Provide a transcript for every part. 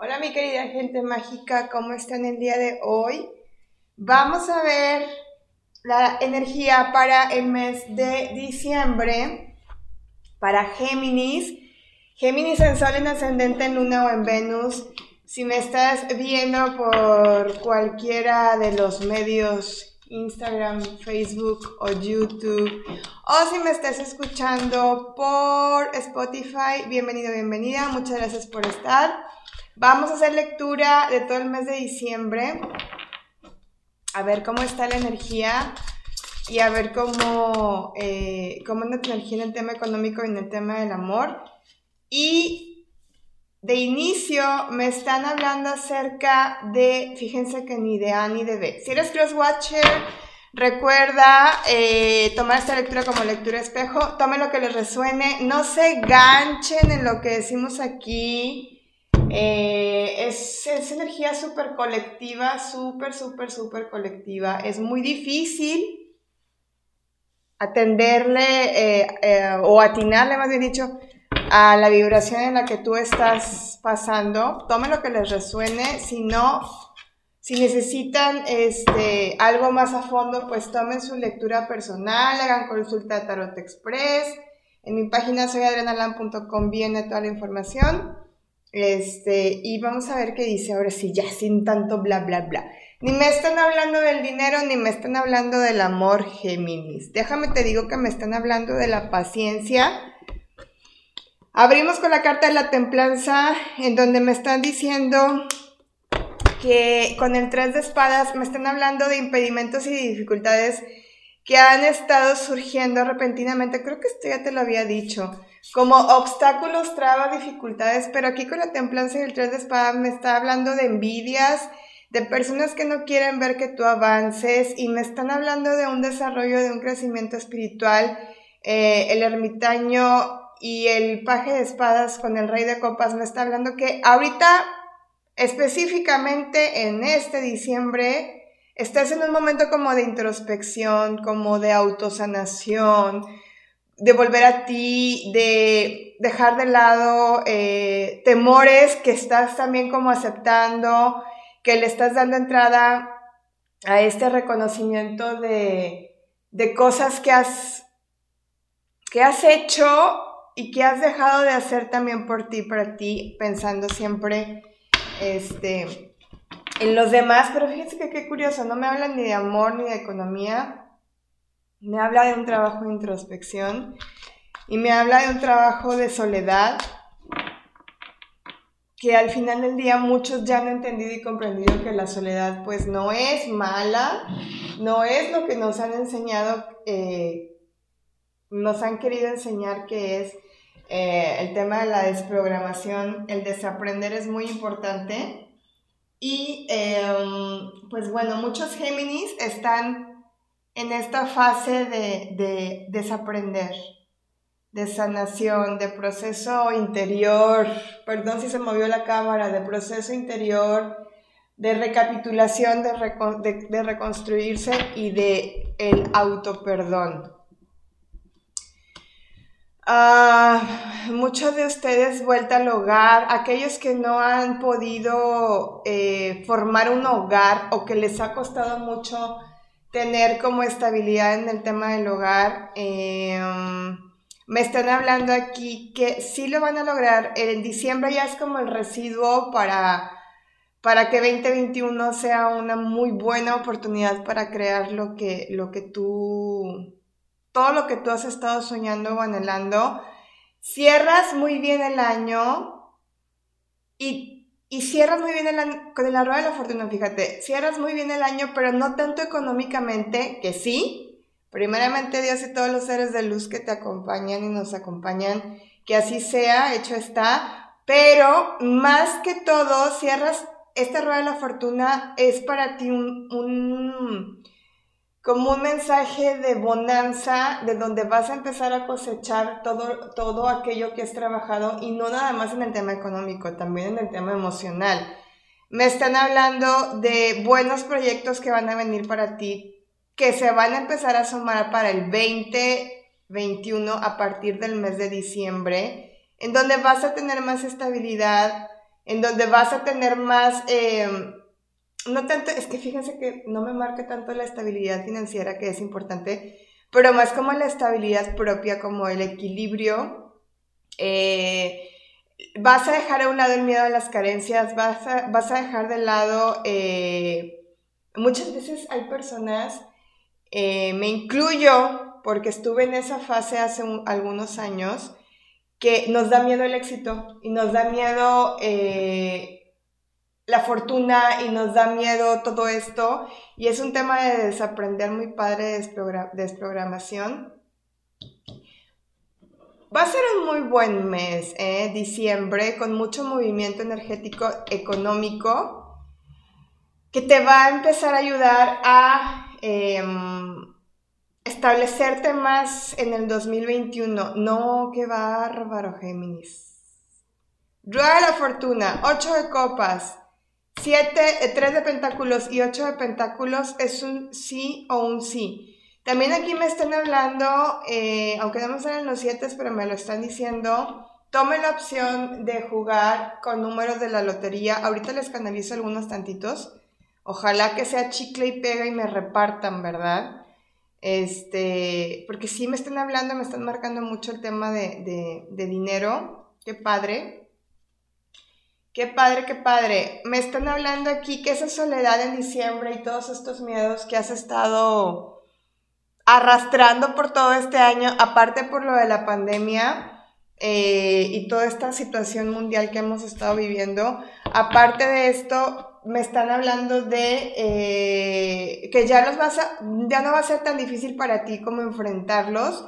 Hola mi querida gente mágica, ¿cómo están el día de hoy? Vamos a ver la energía para el mes de diciembre para Géminis. Géminis en Sol, en Ascendente, en Luna o en Venus. Si me estás viendo por cualquiera de los medios, Instagram, Facebook o YouTube, o si me estás escuchando por Spotify, bienvenido, bienvenida. Muchas gracias por estar. Vamos a hacer lectura de todo el mes de diciembre. A ver cómo está la energía y a ver cómo, eh, cómo energía en el tema económico y en el tema del amor. Y de inicio me están hablando acerca de, fíjense que ni de A ni de B. Si eres crosswatcher, recuerda eh, tomar esta lectura como lectura espejo. Tome lo que les resuene. No se ganchen en lo que decimos aquí eh, es, energía súper colectiva, súper, súper, súper colectiva. Es muy difícil atenderle eh, eh, o atinarle, más bien dicho, a la vibración en la que tú estás pasando. Tomen lo que les resuene. Si no, si necesitan este, algo más a fondo, pues tomen su lectura personal, hagan consulta de Tarot Express. En mi página soyadrenalan.com viene toda la información. Este, y vamos a ver qué dice ahora sí, ya sin tanto bla, bla, bla. Ni me están hablando del dinero, ni me están hablando del amor, Géminis. Déjame te digo que me están hablando de la paciencia. Abrimos con la carta de la templanza, en donde me están diciendo que con el tres de espadas me están hablando de impedimentos y dificultades que han estado surgiendo repentinamente. Creo que esto ya te lo había dicho como obstáculos, trabas, dificultades, pero aquí con la templanza y el tres de espada me está hablando de envidias, de personas que no quieren ver que tú avances y me están hablando de un desarrollo, de un crecimiento espiritual. Eh, el ermitaño y el paje de espadas con el rey de copas me está hablando que ahorita, específicamente en este diciembre, estás en un momento como de introspección, como de autosanación, de volver a ti, de dejar de lado eh, temores que estás también como aceptando, que le estás dando entrada a este reconocimiento de, de cosas que has, que has hecho y que has dejado de hacer también por ti, para ti, pensando siempre este, en los demás. Pero fíjense que qué curioso, no me hablan ni de amor ni de economía, me habla de un trabajo de introspección y me habla de un trabajo de soledad que al final del día muchos ya han entendido y comprendido que la soledad pues no es mala, no es lo que nos han enseñado, eh, nos han querido enseñar que es eh, el tema de la desprogramación, el desaprender es muy importante. Y em, pues bueno, muchos Géminis están en esta fase de, desaprender, de sanación, de proceso interior, perdón si se movió la cámara, de proceso interior, de recapitulación, de, reconstruirse y de el autoperdón. Ah, muchos de ustedes vuelta al hogar, aquellos que no han podido eh, formar un hogar o que les ha costado mucho tener como estabilidad en el tema del hogar. Em, me están hablando aquí que sí lo van a lograr. En diciembre ya es como el residuo para, para que 2021 sea una muy buena oportunidad para crear lo que, lo que tú, todo lo que tú has estado soñando o anhelando. Cierras muy bien el año y y cierras muy bien el año, con la rueda de la fortuna, fíjate, cierras muy bien el año, pero no tanto económicamente, que sí. Primeramente Dios y todos los seres de luz que te acompañan y nos acompañan, que así sea, hecho está. Pero más que todo, cierras, esta rueda de la fortuna es para ti un como un mensaje de bonanza, de donde vas a empezar a cosechar todo, todo aquello que has trabajado y no nada más en el tema económico, también en el tema emocional. Me están hablando de buenos proyectos que van a venir para ti, que se van a empezar a sumar para el 2021 a partir del mes de diciembre, en donde vas a tener más estabilidad, en donde vas a tener más, em, no tanto, es que fíjense que no me marca tanto la estabilidad financiera, que es importante, pero más como la estabilidad propia, como el equilibrio. Eh, vas a dejar a un lado el miedo a las carencias, vas a, vas a dejar de lado, eh, muchas veces hay personas, eh, me incluyo, porque estuve en esa fase hace algunos años, que nos da miedo el éxito y nos da miedo la fortuna y nos da miedo todo esto. Y es un tema de desaprender muy padre de desprogramación. Va a ser un muy buen mes, ¿eh? diciembre, con mucho movimiento energético económico que te va a empezar a ayudar a em, establecerte más en el 2021. No, qué bárbaro, Géminis. Rueda la fortuna, 8 de copas, 7, 3 eh, de pentáculos y 8 de pentáculos es un sí o un sí. También aquí me están hablando, eh, aunque no me salen los 7, pero me lo están diciendo, tome la opción de jugar con números de la lotería. Ahorita les canalizo algunos tantitos. Ojalá que sea chicle y pega y me repartan, ¿verdad? Este, porque sí me están hablando, me están marcando mucho el tema de, de dinero. Qué padre. Qué padre, qué padre. Me están hablando aquí que esa soledad en diciembre y todos estos miedos que has estado arrastrando por todo este año, aparte por lo de la pandemia eh, y toda esta situación mundial que hemos estado viviendo, aparte de esto, me están hablando de eh, que ya, los vas ya no va a ser tan difícil para ti como enfrentarlos.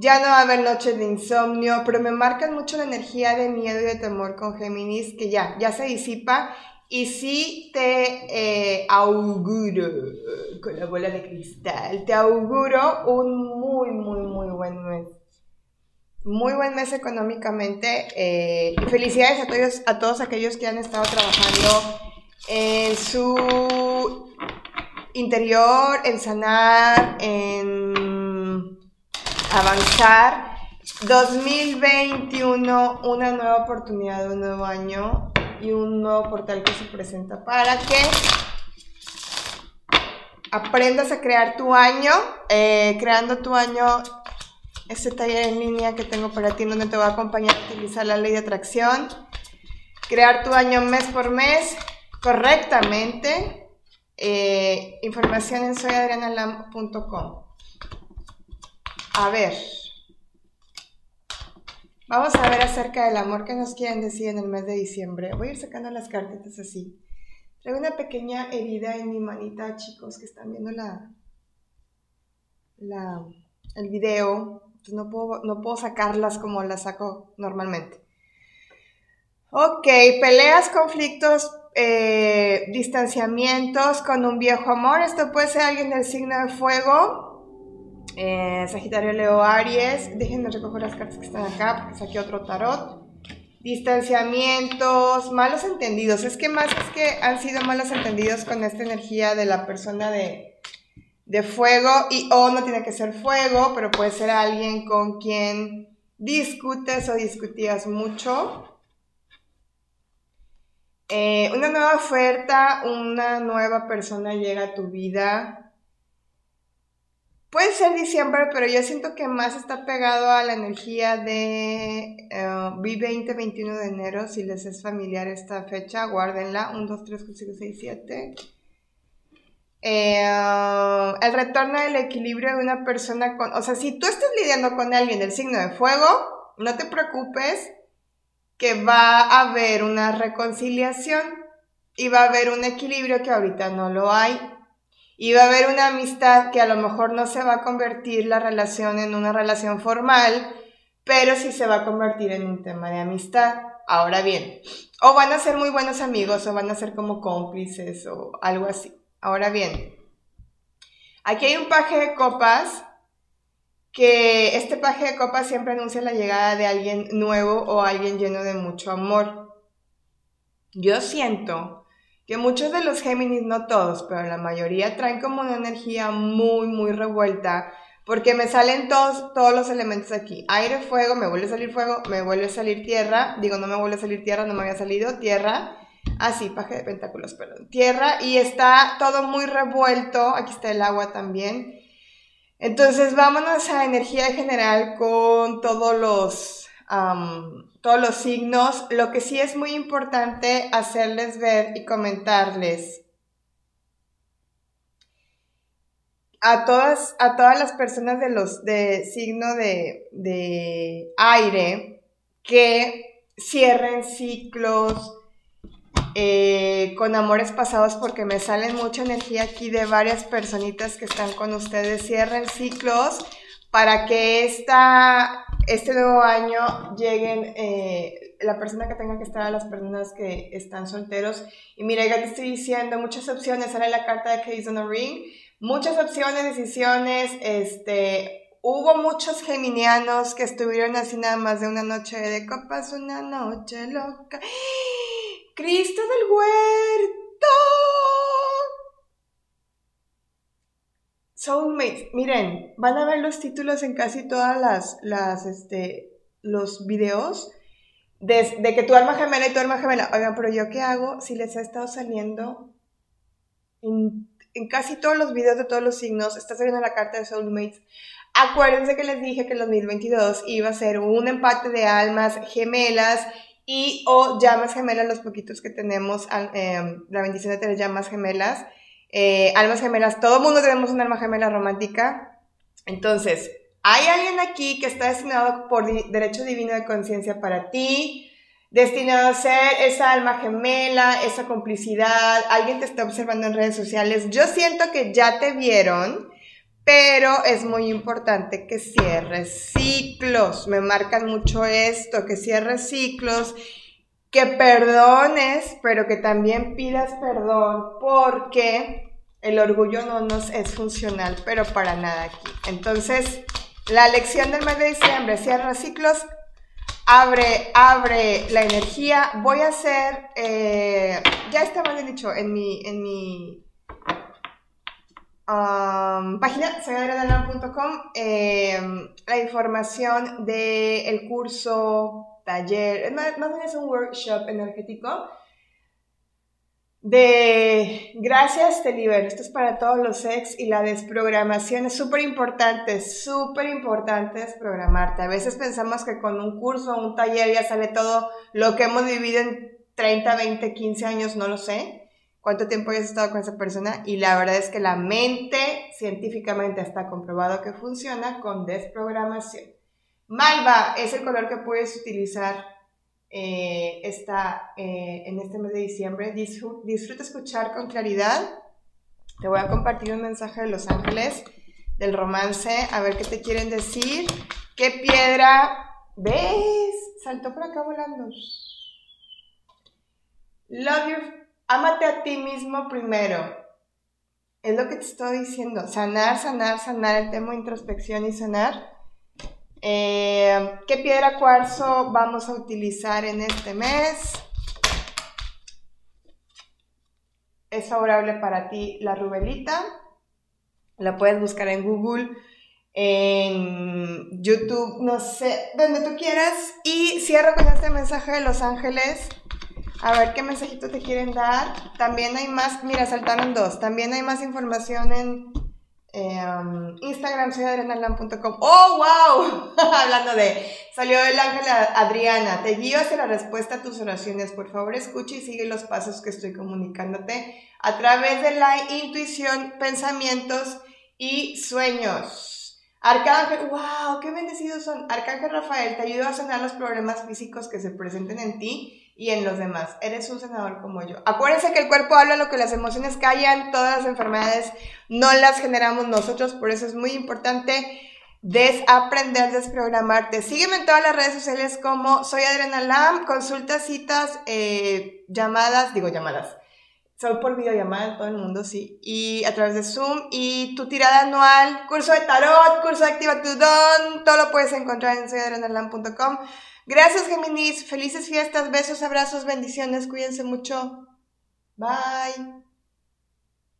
Ya no va a haber noches de insomnio, pero me marcan mucho la energía de miedo y de temor con Géminis, que ya, ya se disipa y sí te eh, auguro, con la bola de cristal, te auguro un muy, muy, muy buen mes. Muy buen mes económicamente. Eh, felicidades a todos, a todos aquellos que han estado trabajando en su interior, en sanar, en avanzar. 2021, una nueva oportunidad, un nuevo año y un nuevo portal que se presenta para que aprendas a crear tu año, eh, creando tu año, este taller en línea que tengo para ti donde te voy a acompañar a utilizar la ley de atracción, crear tu año mes por mes correctamente, eh, información en soyadrianalam.com. A ver. Vamos a ver acerca del amor que nos quieren decir en el mes de diciembre. Voy a ir sacando las cartitas así. Traigo una pequeña herida en mi manita, chicos, que están viendo la, la, el video. Entonces no puedo, no puedo sacarlas como las saco normalmente. Ok, peleas, conflictos, eh, distanciamientos con un viejo amor. Esto puede ser alguien del signo de fuego eh, Sagitario, Leo, Aries. Déjenme recoger las cartas que están acá porque saqué otro tarot. Distanciamientos, malos entendidos. Es que más es que han sido malos entendidos con esta energía de la persona de, de fuego. Y o no tiene que ser fuego, pero puede ser alguien con quien discutes o discutías mucho. Eh, una nueva oferta, una nueva persona llega a tu vida Puede ser diciembre, pero yo siento que más está pegado a la energía de uh, 20, 21 de enero. Si les es familiar esta fecha, guárdenla. 1, 2, 3, 4, 5, 6, 7. el retorno del equilibrio de una persona con... O sea, si tú estás lidiando con alguien del signo de fuego, no te preocupes que va a haber una reconciliación y va a haber un equilibrio que ahorita no lo hay y va a haber una amistad que a lo mejor no se va a convertir la relación en una relación formal, pero sí se va a convertir en un tema de amistad. Ahora bien, o van a ser muy buenos amigos o van a ser como cómplices o algo así. Ahora bien, aquí hay un paje de copas que este paje de copas siempre anuncia la llegada de alguien nuevo o alguien lleno de mucho amor. Yo siento que muchos de los Géminis, no todos, pero la mayoría traen como una energía muy, muy revuelta, porque me salen todos, todos los elementos aquí. Aire, fuego, me vuelve a salir fuego, me vuelve a salir tierra. Digo, no me vuelve a salir tierra, no me había salido tierra. Ah, sí, paje de pentáculos, perdón. Tierra y está todo muy revuelto. Aquí está el agua también. Entonces, vámonos a energía general con todos los, todos los signos. Lo que sí es muy importante hacerles ver y comentarles a todas, a todas las personas de los de signo de, de aire que cierren ciclos eh, con amores pasados porque me salen mucha energía aquí de varias personitas que están con ustedes. Cierren ciclos para que esta, este nuevo año lleguen eh, la persona que tenga que estar a las personas que están solteros. Y mira, ya te estoy diciendo muchas opciones. Sale la carta de Case on a Ring muchas opciones, decisiones, este, hubo muchos geminianos que estuvieron así nada más de una noche de copas, una noche loca. Cristo del huerto. Soulmates, miren, van a ver los títulos en casi todas las, las, este, los videos de, que tu alma gemela y tu alma gemela. Oigan, pero yo qué hago si les ha estado saliendo en en casi todos los videos de todos los signos está saliendo la carta de Soulmates. Acuérdense que les dije que el 2022 iba a ser un empate de almas gemelas y o llamas gemelas, los poquitos que tenemos, em, la bendición de tener llamas gemelas. Eh, almas gemelas, todo mundo tenemos una alma gemela romántica. Entonces, hay alguien aquí que está destinado por derecho divino de conciencia para ti, destinado a ser esa alma gemela, esa complicidad, alguien te está observando en redes sociales. Yo siento que ya te vieron, pero es muy importante que cierres ciclos. Me marcan mucho esto, que cierres ciclos, que perdones, pero que también pidas perdón, porque el orgullo no nos es funcional, pero para nada aquí. Entonces, la lección del mes de diciembre, cierra ciclos, abre, abre la energía. Voy a hacer, eh, ya está mal dicho, en mi, en mi um, página, segadredalan.com, em, la información del curso, taller, más, bien es un workshop energético de gracias te libero. Esto es para todos los ex y la desprogramación es súper importante, súper importante desprogramarte. A veces pensamos que con un curso o un taller ya sale todo lo que hemos vivido en 30, 20, 15 años, no lo sé. Cuánto tiempo hayas estado con esa persona y la verdad es que la mente científicamente está comprobado que funciona con desprogramación. Malva es el color que puedes utilizar eh, eh, en este mes de diciembre. Disfruta, escuchar con claridad. Te voy a compartir un mensaje de Los Ángeles del romance, a ver qué te quieren decir. ¿Qué piedra ves? Saltó por acá volando. Love your, amate a ti mismo primero. Es lo que te estoy diciendo. Sanar, sanar, sanar el tema introspección y sanar eh, ¿Qué piedra cuarzo vamos a utilizar en este mes? Es favorable para ti la rubelita. La puedes buscar en Google, en YouTube, no sé, donde tú quieras. Y cierro con este mensaje de Los Ángeles. A ver qué mensajito te quieren dar. También hay más, mira, saltaron dos. También hay más información en Em, Instagram soy. ¡Oh, wow! Hablando de, salió el ángel Adriana. Te guío hacia la respuesta a tus oraciones. Por favor, escucha y sigue los pasos que estoy comunicándote a través de la intuición, pensamientos y sueños. Arcángel, wow, qué bendecidos son. Arcángel Rafael, te ayudo a sanar los problemas físicos que se presenten en ti y en los demás. Eres un sanador como yo. Acuérdense que el cuerpo habla lo que las emociones callan, todas las enfermedades no las generamos nosotros, por eso es muy importante desaprender, desprogramarte. Sígueme en todas las redes sociales como soy Adriana Lam, consultas, citas, eh, llamadas, digo llamadas. Soy por videollamada todo el mundo, sí. Y a través de Zoom. Y tu tirada anual, curso de tarot, curso de Activa tu Don. Todo lo puedes encontrar en soyadrenalam.com. Gracias, Géminis. Felices fiestas, besos, abrazos, bendiciones. Cuídense mucho. Bye.